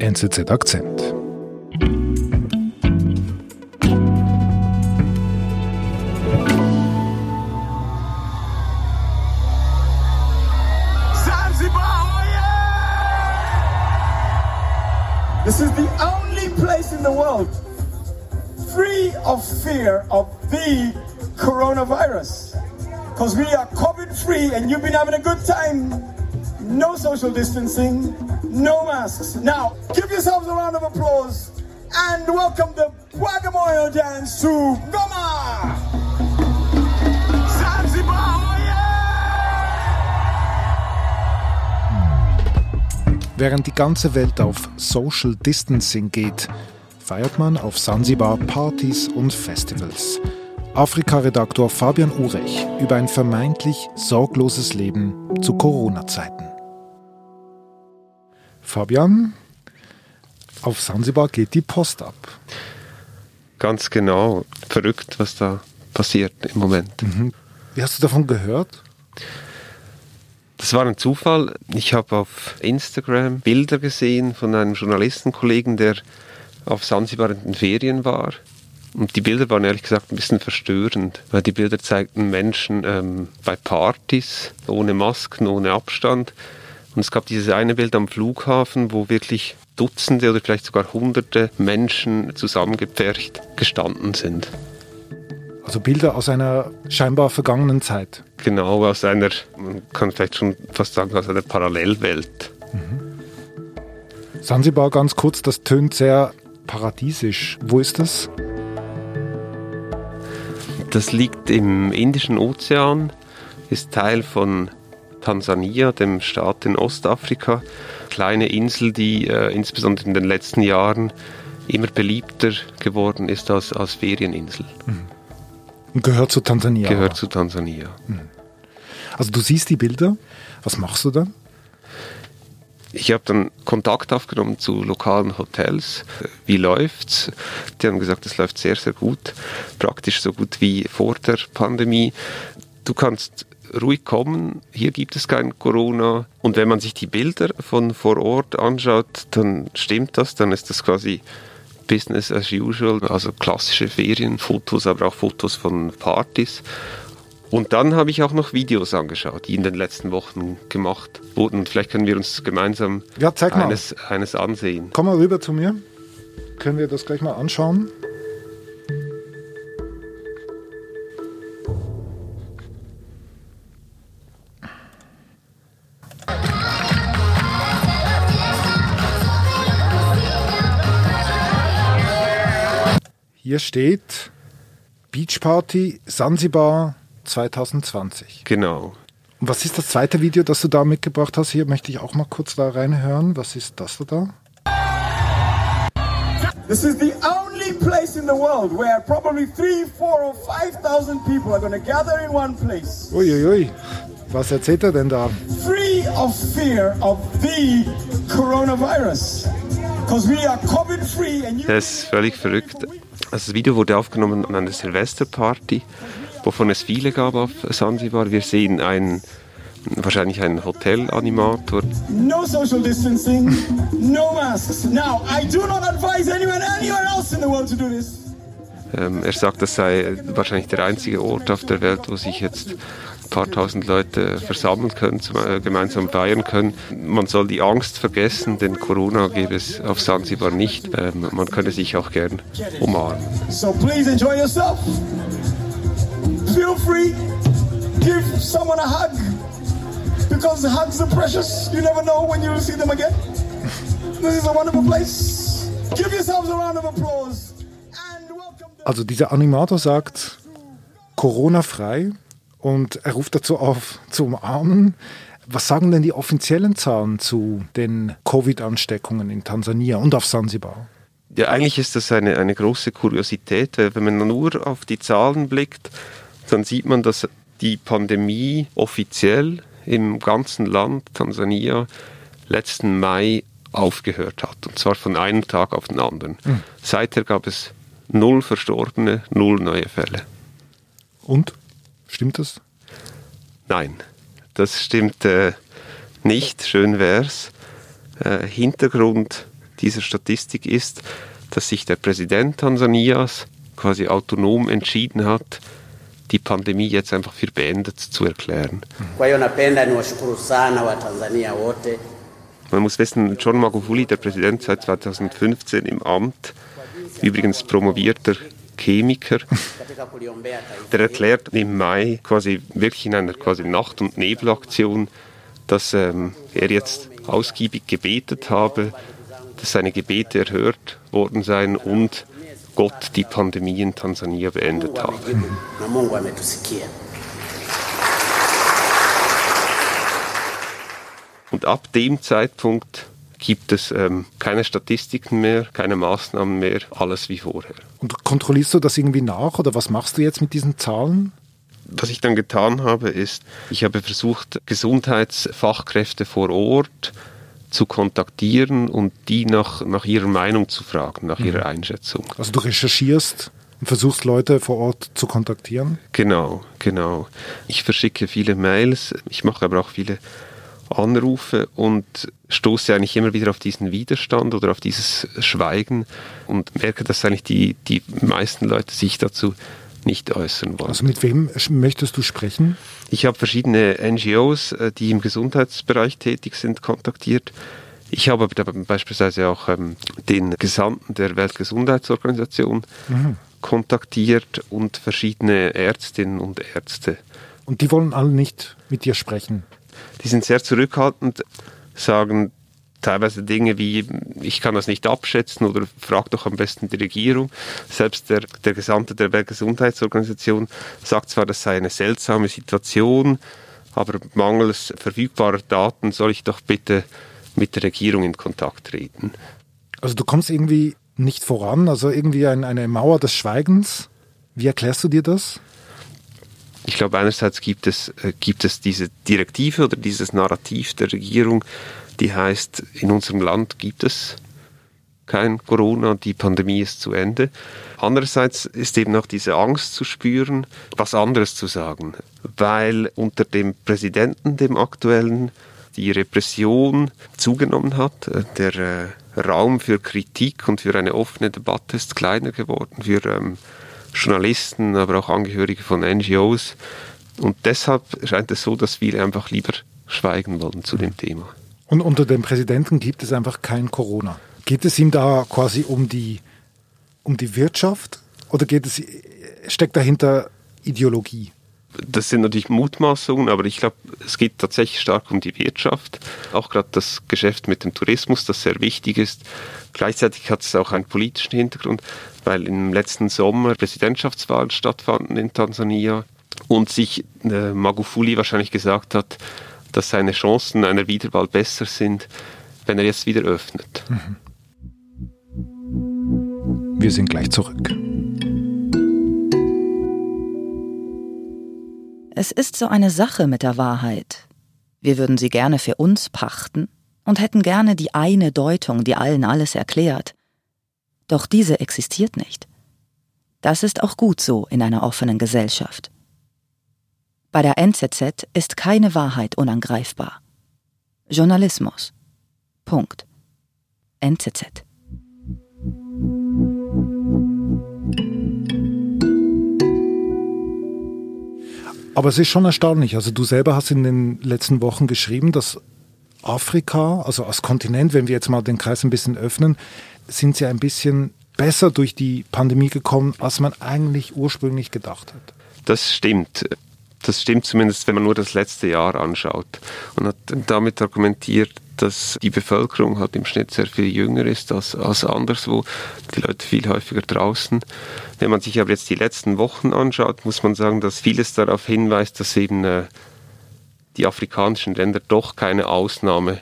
NZZ Akzent. Oh this is the only place in the world free of fear of the coronavirus. Because we are COVID free and you've been having a good time. No social distancing, no masks. Now, give yourselves a round of applause and welcome the Guagamoyo dance to Goma! Zanzibar, oh Während die ganze Welt auf Social Distancing geht, feiert man auf Sansibar Partys und Festivals. Afrika-Redaktor Fabian Urech über ein vermeintlich sorgloses Leben zu Corona-Zeiten. Fabian, auf Sansibar geht die Post ab. Ganz genau. Verrückt, was da passiert im Moment. Wie hast du davon gehört? Das war ein Zufall. Ich habe auf Instagram Bilder gesehen von einem Journalistenkollegen, der auf Sansibar in den Ferien war. Und die Bilder waren ehrlich gesagt ein bisschen verstörend, weil die Bilder zeigten Menschen ähm, bei Partys, ohne Masken, ohne Abstand. Und es gab dieses eine Bild am Flughafen, wo wirklich Dutzende oder vielleicht sogar Hunderte Menschen zusammengepfercht gestanden sind. Also Bilder aus einer scheinbar vergangenen Zeit. Genau aus einer, man kann vielleicht schon fast sagen, aus einer Parallelwelt. Sansibar ganz kurz, das tönt sehr paradiesisch. Wo ist das? Das liegt im Indischen Ozean, ist Teil von Tansania, dem Staat in Ostafrika. Kleine Insel, die äh, insbesondere in den letzten Jahren immer beliebter geworden ist als, als Ferieninsel. Und gehört zu Tansania. Gehört zu Tansania. Also du siehst die Bilder. Was machst du dann? Ich habe dann Kontakt aufgenommen zu lokalen Hotels. Wie läuft's? Die haben gesagt, es läuft sehr, sehr gut. Praktisch so gut wie vor der Pandemie. Du kannst ruhig kommen. Hier gibt es kein Corona. Und wenn man sich die Bilder von vor Ort anschaut, dann stimmt das. Dann ist das quasi Business as usual. Also klassische Ferienfotos, aber auch Fotos von Partys. Und dann habe ich auch noch Videos angeschaut, die in den letzten Wochen gemacht wurden. Vielleicht können wir uns gemeinsam Ja, eines, eines ansehen. Komm mal rüber zu mir. Können wir das gleich mal anschauen? Hier steht Beach Party Sansibar 2020. Genau. Und was ist das zweite Video, das du da mitgebracht hast? Hier möchte ich auch mal kurz da reinhören. Was ist das da? This is the only place in the world where probably three, four, or five thousand people are going to gather in one place, Uiuiui, was erzählt er denn da? free of fear of the coronavirus. Because we are COVID free and you. Das ist völlig verrückt. Also das Video wurde aufgenommen an einer Silvesterparty, wovon es viele gab auf Sansibar. Wir sehen einen, wahrscheinlich einen Hotelanimator. No social distancing, no masks. Now, I do not advise anyone anywhere else in the world to do this. Ähm, er sagt, das sei wahrscheinlich der einzige Ort auf der Welt, wo sich jetzt ein paar tausend Leute versammeln können, äh, gemeinsam feiern können. Man soll die Angst vergessen, denn Corona gäbe es auf Sansibar nicht. Ähm, man könne sich auch gern umarmen. So please enjoy yourself. Feel free. Give someone a hug. Because hugs are precious. You never know when you'll see them again. This is a wonderful place. Give yourselves a round of applause. And welcome the Also dieser Animator sagt Corona-frei und er ruft dazu auf zu umarmen. Was sagen denn die offiziellen Zahlen zu den Covid-Ansteckungen in Tansania und auf Sansibar? Ja, eigentlich ist das eine, eine große Kuriosität, weil wenn man nur auf die Zahlen blickt, dann sieht man, dass die Pandemie offiziell im ganzen Land Tansania letzten Mai aufgehört hat. Und zwar von einem Tag auf den anderen. Seither gab es null Verstorbene, null neue Fälle. Und? Stimmt das? Nein, das stimmt äh, nicht. Schön wär's. Äh, Hintergrund dieser Statistik ist, dass sich der Präsident Tansanias quasi autonom entschieden hat, die Pandemie jetzt einfach für beendet zu erklären. Man muss wissen, John Magufuli, der Präsident seit 2015 im Amt, übrigens promovierter Chemiker, der erklärt im Mai quasi wirklich in einer quasi Nacht- und Nebelaktion, dass ähm, er jetzt ausgiebig gebetet habe, dass seine Gebete erhört worden seien und Gott die Pandemie in Tansania beendet habe. Und ab dem Zeitpunkt gibt es ähm, keine Statistiken mehr, keine Maßnahmen mehr, alles wie vorher. Und kontrollierst du das irgendwie nach oder was machst du jetzt mit diesen Zahlen? Was ich dann getan habe, ist, ich habe versucht, Gesundheitsfachkräfte vor Ort zu kontaktieren und die nach, nach ihrer Meinung zu fragen, nach mhm. ihrer Einschätzung. Also du recherchierst und versuchst Leute vor Ort zu kontaktieren? Genau, genau. Ich verschicke viele Mails, ich mache aber auch viele Anrufe und stoße eigentlich immer wieder auf diesen Widerstand oder auf dieses Schweigen und merke, dass eigentlich die, die meisten Leute sich dazu nicht äußern wollen. Also mit wem möchtest du sprechen? Ich habe verschiedene NGOs, äh, die im Gesundheitsbereich tätig sind, kontaktiert. Ich habe beispielsweise auch ähm, den Gesandten der Weltgesundheitsorganisation mhm. kontaktiert und verschiedene Ärztinnen und Ärzte. Und die wollen alle nicht mit dir sprechen? Die sind sehr zurückhaltend, sagen, teilweise Dinge wie, ich kann das nicht abschätzen oder frag doch am besten die Regierung. Selbst der, der Gesandte der Weltgesundheitsorganisation sagt zwar, das sei eine seltsame Situation, aber mangels verfügbarer Daten soll ich doch bitte mit der Regierung in Kontakt treten. Also du kommst irgendwie nicht voran, also irgendwie ein, eine Mauer des Schweigens. Wie erklärst du dir das? Ich glaube, einerseits gibt es, äh, gibt es diese Direktive oder dieses Narrativ der Regierung, die heißt, in unserem Land gibt es kein Corona, die Pandemie ist zu Ende. Andererseits ist eben auch diese Angst zu spüren, was anderes zu sagen, weil unter dem Präsidenten, dem aktuellen, die Repression zugenommen hat. Der äh, Raum für Kritik und für eine offene Debatte ist kleiner geworden für ähm, Journalisten, aber auch Angehörige von NGOs. Und deshalb scheint es so, dass viele einfach lieber schweigen wollen zu dem Thema. Und unter dem Präsidenten gibt es einfach kein Corona. Geht es ihm da quasi um die, um die Wirtschaft oder geht es, steckt dahinter Ideologie? Das sind natürlich Mutmaßungen, aber ich glaube, es geht tatsächlich stark um die Wirtschaft. Auch gerade das Geschäft mit dem Tourismus, das sehr wichtig ist. Gleichzeitig hat es auch einen politischen Hintergrund, weil im letzten Sommer Präsidentschaftswahlen stattfanden in Tansania und sich äh, Magufuli wahrscheinlich gesagt hat, dass seine Chancen einer Wiederwahl besser sind, wenn er jetzt wieder öffnet. Wir sind gleich zurück. Es ist so eine Sache mit der Wahrheit. Wir würden sie gerne für uns pachten und hätten gerne die eine Deutung, die allen alles erklärt. Doch diese existiert nicht. Das ist auch gut so in einer offenen Gesellschaft. Bei der NZZ ist keine Wahrheit unangreifbar. Journalismus. Punkt. NZZ. Aber es ist schon erstaunlich. Also du selber hast in den letzten Wochen geschrieben, dass Afrika, also als Kontinent, wenn wir jetzt mal den Kreis ein bisschen öffnen, sind sie ein bisschen besser durch die Pandemie gekommen, als man eigentlich ursprünglich gedacht hat. Das stimmt. Das stimmt zumindest, wenn man nur das letzte Jahr anschaut. Und hat damit argumentiert, dass die Bevölkerung halt im Schnitt sehr viel jünger ist als, als anderswo. Die Leute viel häufiger draußen. Wenn man sich aber jetzt die letzten Wochen anschaut, muss man sagen, dass vieles darauf hinweist, dass eben äh, die afrikanischen Länder doch keine Ausnahme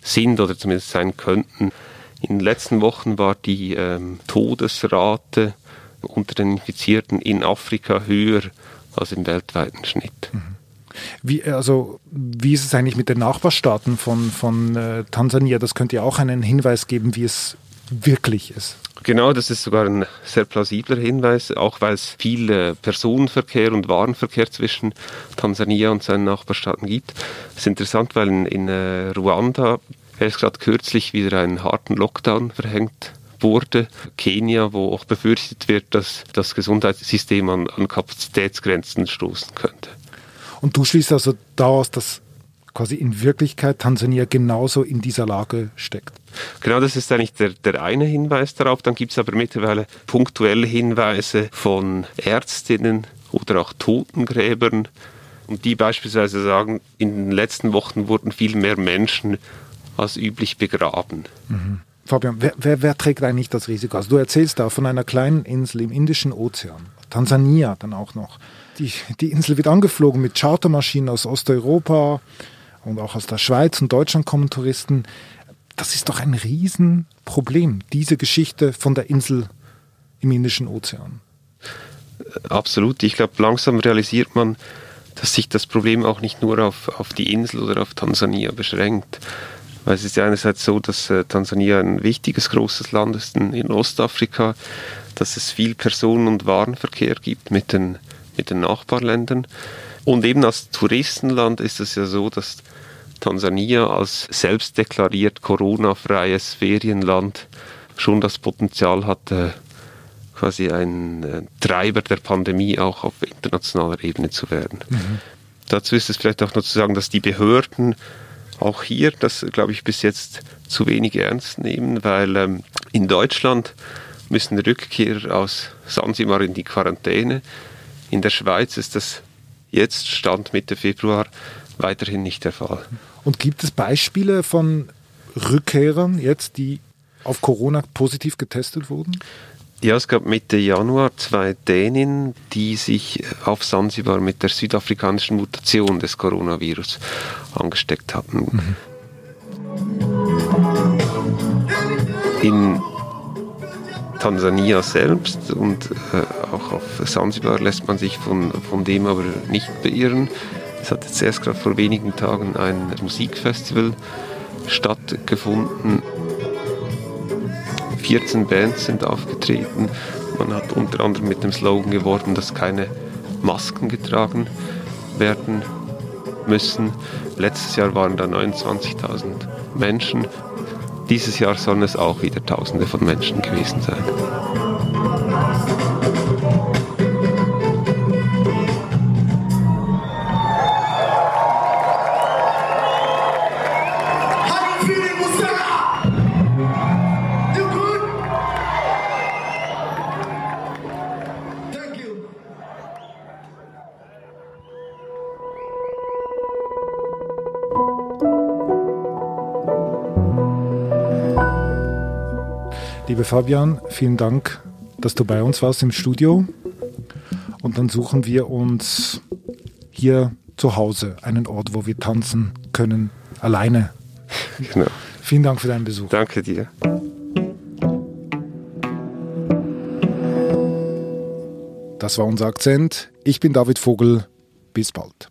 sind oder zumindest sein könnten. In den letzten Wochen war die ähm, Todesrate unter den Infizierten in Afrika höher als im weltweiten Schnitt. Mhm. Wie, also, wie ist es eigentlich mit den Nachbarstaaten von, von äh, Tansania? Das könnte ja auch einen Hinweis geben, wie es wirklich ist. Genau, das ist sogar ein sehr plausibler Hinweis, auch weil es viel äh, Personenverkehr und Warenverkehr zwischen Tansania und seinen Nachbarstaaten gibt. Das ist interessant, weil in, in äh, Ruanda erst gerade kürzlich wieder einen harten Lockdown verhängt wurde. Kenia, wo auch befürchtet wird, dass das Gesundheitssystem an, an Kapazitätsgrenzen stoßen könnte. Und du schließt also daraus, dass quasi in Wirklichkeit Tansania genauso in dieser Lage steckt. Genau, das ist eigentlich der, der eine Hinweis darauf. Dann gibt es aber mittlerweile punktuelle Hinweise von Ärztinnen oder auch Totengräbern, und die beispielsweise sagen, in den letzten Wochen wurden viel mehr Menschen als üblich begraben. Mhm. Fabian, wer, wer, wer, trägt eigentlich das Risiko? Also du erzählst da von einer kleinen Insel im Indischen Ozean, Tansania dann auch noch. Die, die Insel wird angeflogen mit Chartermaschinen aus Osteuropa und auch aus der Schweiz und Deutschland kommen Touristen. Das ist doch ein Riesenproblem, diese Geschichte von der Insel im Indischen Ozean. Absolut. Ich glaube, langsam realisiert man, dass sich das Problem auch nicht nur auf, auf die Insel oder auf Tansania beschränkt. Weil es ist ja einerseits so, dass äh, Tansania ein wichtiges, großes Land ist in, in, Ostafrika, dass es viel Personen- und Warenverkehr gibt mit den, mit den Nachbarländern. Und eben als Touristenland ist es ja so, dass Tansania als selbstdeklariert Corona-freies Ferienland schon das Potenzial hat, äh, quasi ein äh, Treiber der Pandemie auch auf internationaler Ebene zu werden. Mhm. Dazu ist es vielleicht auch noch zu sagen, dass die Behörden auch hier das, glaube ich, bis jetzt zu wenig ernst nehmen, weil ähm, in Deutschland müssen Rückkehrer aus Sansibar in die Quarantäne. In der Schweiz ist das jetzt, Stand Mitte Februar, weiterhin nicht der Fall. Und gibt es Beispiele von Rückkehrern jetzt, die auf Corona positiv getestet wurden? Ja, es gab Mitte Januar zwei Däninnen, die sich auf Sansibar mit der südafrikanischen Mutation des Coronavirus angesteckt hatten. Mhm. In Tansania selbst und äh, auch auf Sansibar lässt man sich von, von dem aber nicht beirren. Es hat jetzt erst gerade vor wenigen Tagen ein Musikfestival stattgefunden 14 Bands sind aufgetreten. Man hat unter anderem mit dem Slogan geworben, dass keine Masken getragen werden müssen. Letztes Jahr waren da 29.000 Menschen. Dieses Jahr sollen es auch wieder Tausende von Menschen gewesen sein. Liebe Fabian, vielen Dank, dass du bei uns warst im Studio. Und dann suchen wir uns hier zu Hause einen Ort, wo wir tanzen können, alleine. Genau. Vielen Dank für deinen Besuch. Danke dir. Das war unser Akzent. Ich bin David Vogel. Bis bald.